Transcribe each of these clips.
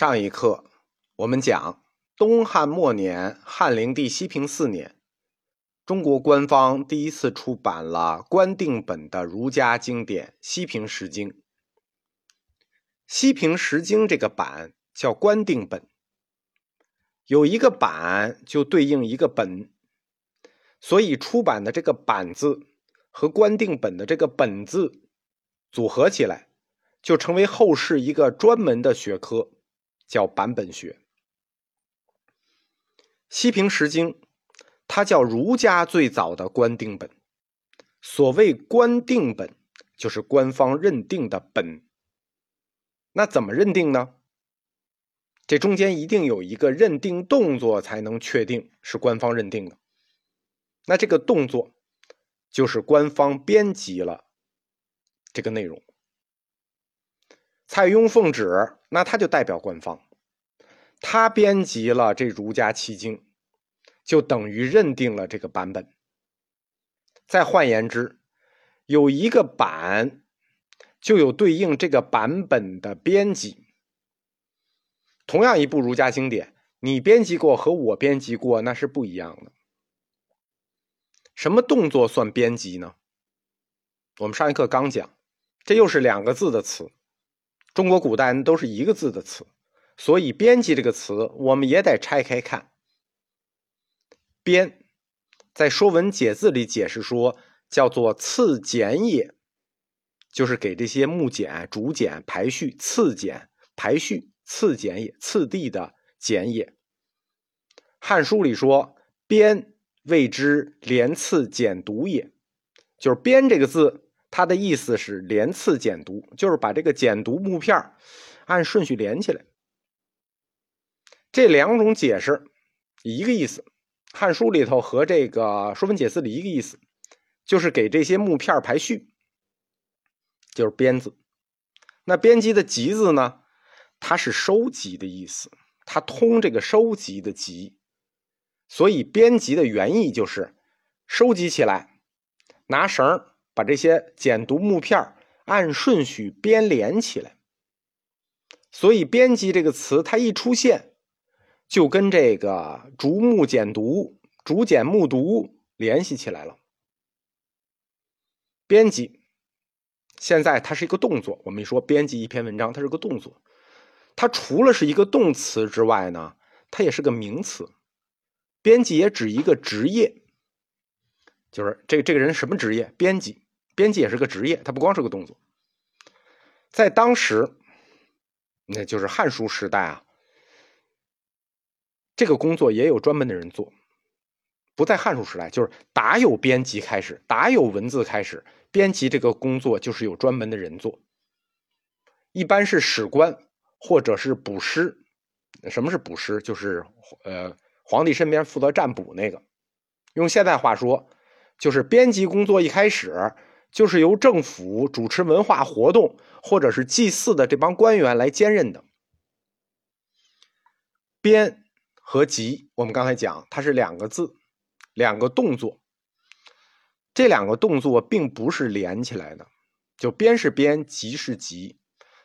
上一课我们讲，东汉末年，汉灵帝西平四年，中国官方第一次出版了官定本的儒家经典《西平十经》。《西平十经》这个版叫官定本，有一个版就对应一个本，所以出版的这个版字和官定本的这个本字组合起来，就成为后世一个专门的学科。叫版本学，《西平十经》，它叫儒家最早的官定本。所谓官定本，就是官方认定的本。那怎么认定呢？这中间一定有一个认定动作，才能确定是官方认定的。那这个动作，就是官方编辑了这个内容。蔡邕奉旨，那他就代表官方，他编辑了这儒家七经，就等于认定了这个版本。再换言之，有一个版，就有对应这个版本的编辑。同样一部儒家经典，你编辑过和我编辑过那是不一样的。什么动作算编辑呢？我们上一课刚讲，这又是两个字的词。中国古代都是一个字的词，所以“编辑”这个词我们也得拆开看。编，在《说文解字》里解释说，叫做“次简也”，就是给这些木简、竹简排序，次简排序，次简也，次第的简也。《汉书》里说：“编谓之连次简读也”，就是“编”这个字。它的意思是连次简读，就是把这个简读木片按顺序连起来。这两种解释一个意思，《汉书》里头和这个《说文解字》里一个意思，就是给这些木片排序，就是编字。那编辑的集字呢，它是收集的意思，它通这个收集的集，所以编辑的原意就是收集起来，拿绳把这些简读木片按顺序编连起来，所以“编辑”这个词它一出现，就跟这个竹木简读、竹简木读联系起来了。编辑现在它是一个动作，我们一说编辑一篇文章，它是个动作，它除了是一个动词之外呢，它也是个名词。编辑也指一个职业。就是这这个人什么职业？编辑，编辑也是个职业，他不光是个动作。在当时，那就是汉书时代啊，这个工作也有专门的人做。不在汉书时代，就是打有编辑开始，打有文字开始，编辑这个工作就是有专门的人做。一般是史官或者是卜师。什么是卜师？就是呃，皇帝身边负责占卜那个。用现代话说。就是编辑工作一开始就是由政府主持文化活动或者是祭祀的这帮官员来兼任的。编和集，我们刚才讲它是两个字，两个动作。这两个动作并不是连起来的，就编是编，集是集，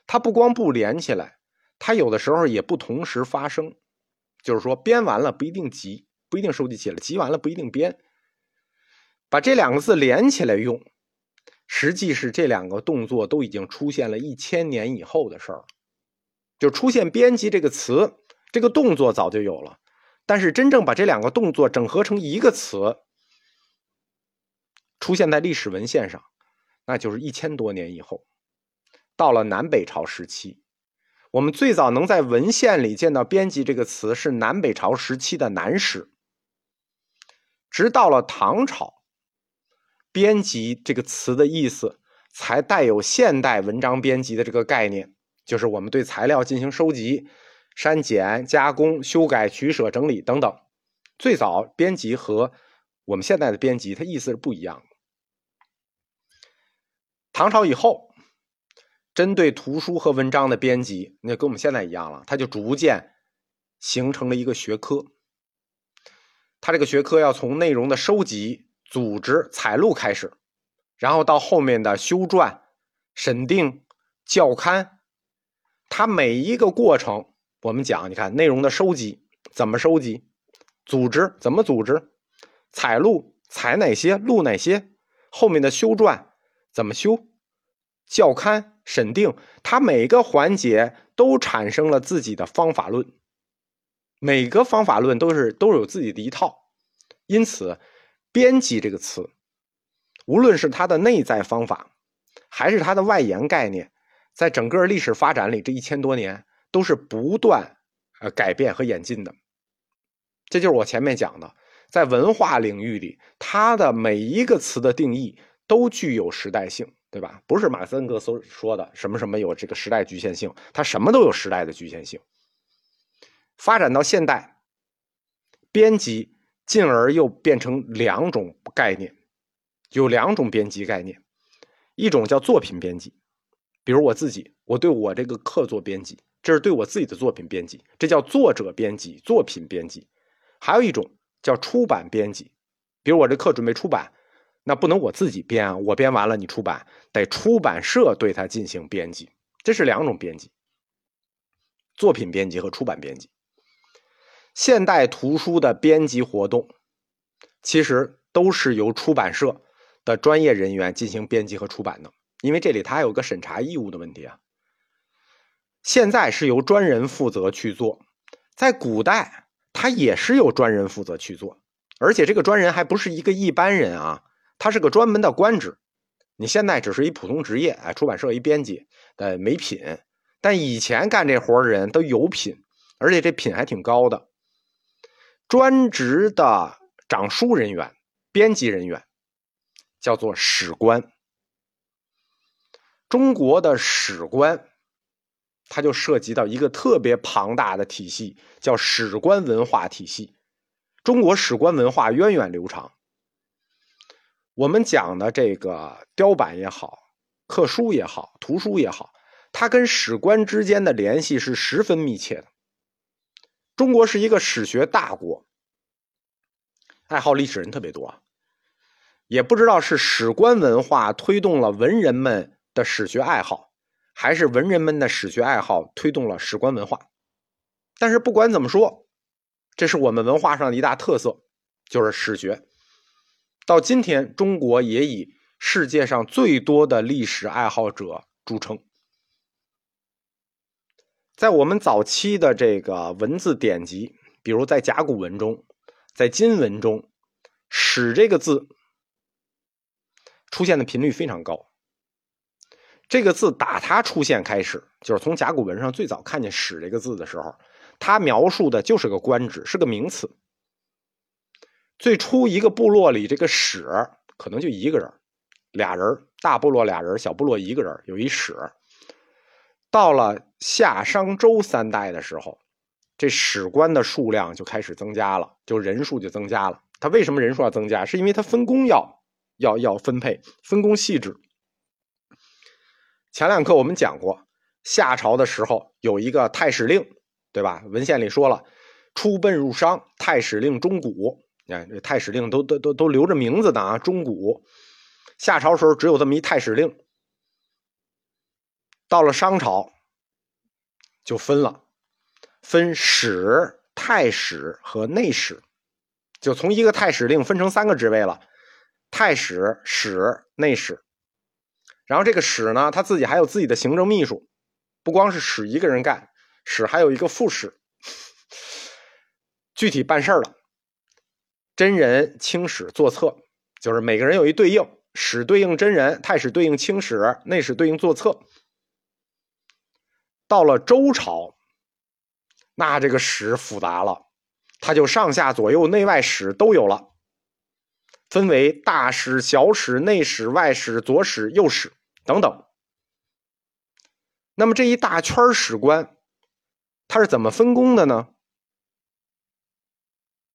它不光不连起来，它有的时候也不同时发生。就是说，编完了不一定集，不一定收集起来；集完了不一定编。把这两个字连起来用，实际是这两个动作都已经出现了一千年以后的事儿，就出现“编辑”这个词，这个动作早就有了，但是真正把这两个动作整合成一个词，出现在历史文献上，那就是一千多年以后，到了南北朝时期，我们最早能在文献里见到“编辑”这个词是南北朝时期的南史，直到了唐朝。编辑这个词的意思，才带有现代文章编辑的这个概念，就是我们对材料进行收集、删减、加工、修改、取舍、整理等等。最早编辑和我们现在的编辑，它意思是不一样的。唐朝以后，针对图书和文章的编辑，那跟我们现在一样了，它就逐渐形成了一个学科。它这个学科要从内容的收集。组织采录开始，然后到后面的修撰、审定、校刊，它每一个过程我们讲，你看内容的收集怎么收集，组织怎么组织，采录采哪些，录哪些，后面的修撰怎么修，校勘审定，它每个环节都产生了自己的方法论，每个方法论都是都有自己的一套，因此，编辑这个词，无论是它的内在方法，还是它的外延概念。在整个历史发展里，这一千多年都是不断呃改变和演进的。这就是我前面讲的，在文化领域里，它的每一个词的定义都具有时代性，对吧？不是马森格所说的什么什么有这个时代局限性，它什么都有时代的局限性。发展到现代，编辑进而又变成两种概念，有两种编辑概念，一种叫作品编辑。比如我自己，我对我这个课做编辑，这是对我自己的作品编辑，这叫作者编辑、作品编辑。还有一种叫出版编辑，比如我这课准备出版，那不能我自己编啊，我编完了你出版，得出版社对它进行编辑，这是两种编辑：作品编辑和出版编辑。现代图书的编辑活动，其实都是由出版社的专业人员进行编辑和出版的。因为这里它还有个审查义务的问题啊。现在是由专人负责去做，在古代他也是由专人负责去做，而且这个专人还不是一个一般人啊，他是个专门的官职。你现在只是一普通职业，哎，出版社一编辑，呃，没品。但以前干这活的人都有品，而且这品还挺高的。专职的掌书人员、编辑人员叫做史官。中国的史官，它就涉及到一个特别庞大的体系，叫史官文化体系。中国史官文化源远流长。我们讲的这个雕版也好，刻书也好，图书也好，它跟史官之间的联系是十分密切的。中国是一个史学大国，爱好历史人特别多，也不知道是史官文化推动了文人们。的史学爱好，还是文人们的史学爱好推动了史官文化。但是不管怎么说，这是我们文化上的一大特色，就是史学。到今天，中国也以世界上最多的历史爱好者著称。在我们早期的这个文字典籍，比如在甲骨文中，在金文中，“史”这个字出现的频率非常高。这个字打它出现开始，就是从甲骨文上最早看见“史”这个字的时候，它描述的就是个官职，是个名词。最初一个部落里，这个史可能就一个人、俩人，大部落俩人，小部落一个人，有一史。到了夏商周三代的时候，这史官的数量就开始增加了，就人数就增加了。他为什么人数要增加？是因为他分工要要要分配，分工细致。前两课我们讲过，夏朝的时候有一个太史令，对吧？文献里说了，出奔入商，太史令钟古。你看这太史令都都都都留着名字的啊，钟古。夏朝时候只有这么一太史令，到了商朝就分了，分史、太史和内史，就从一个太史令分成三个职位了：太史、史、内史。然后这个史呢，他自己还有自己的行政秘书，不光是史一个人干，史还有一个副史，具体办事儿了。真人、清史、作册，就是每个人有一对应，史对应真人，太史对应清史，内史对应作册。到了周朝，那这个史复杂了，它就上下左右内外史都有了。分为大史、小史、内史、外史、左史、右史等等。那么这一大圈史官，他是怎么分工的呢？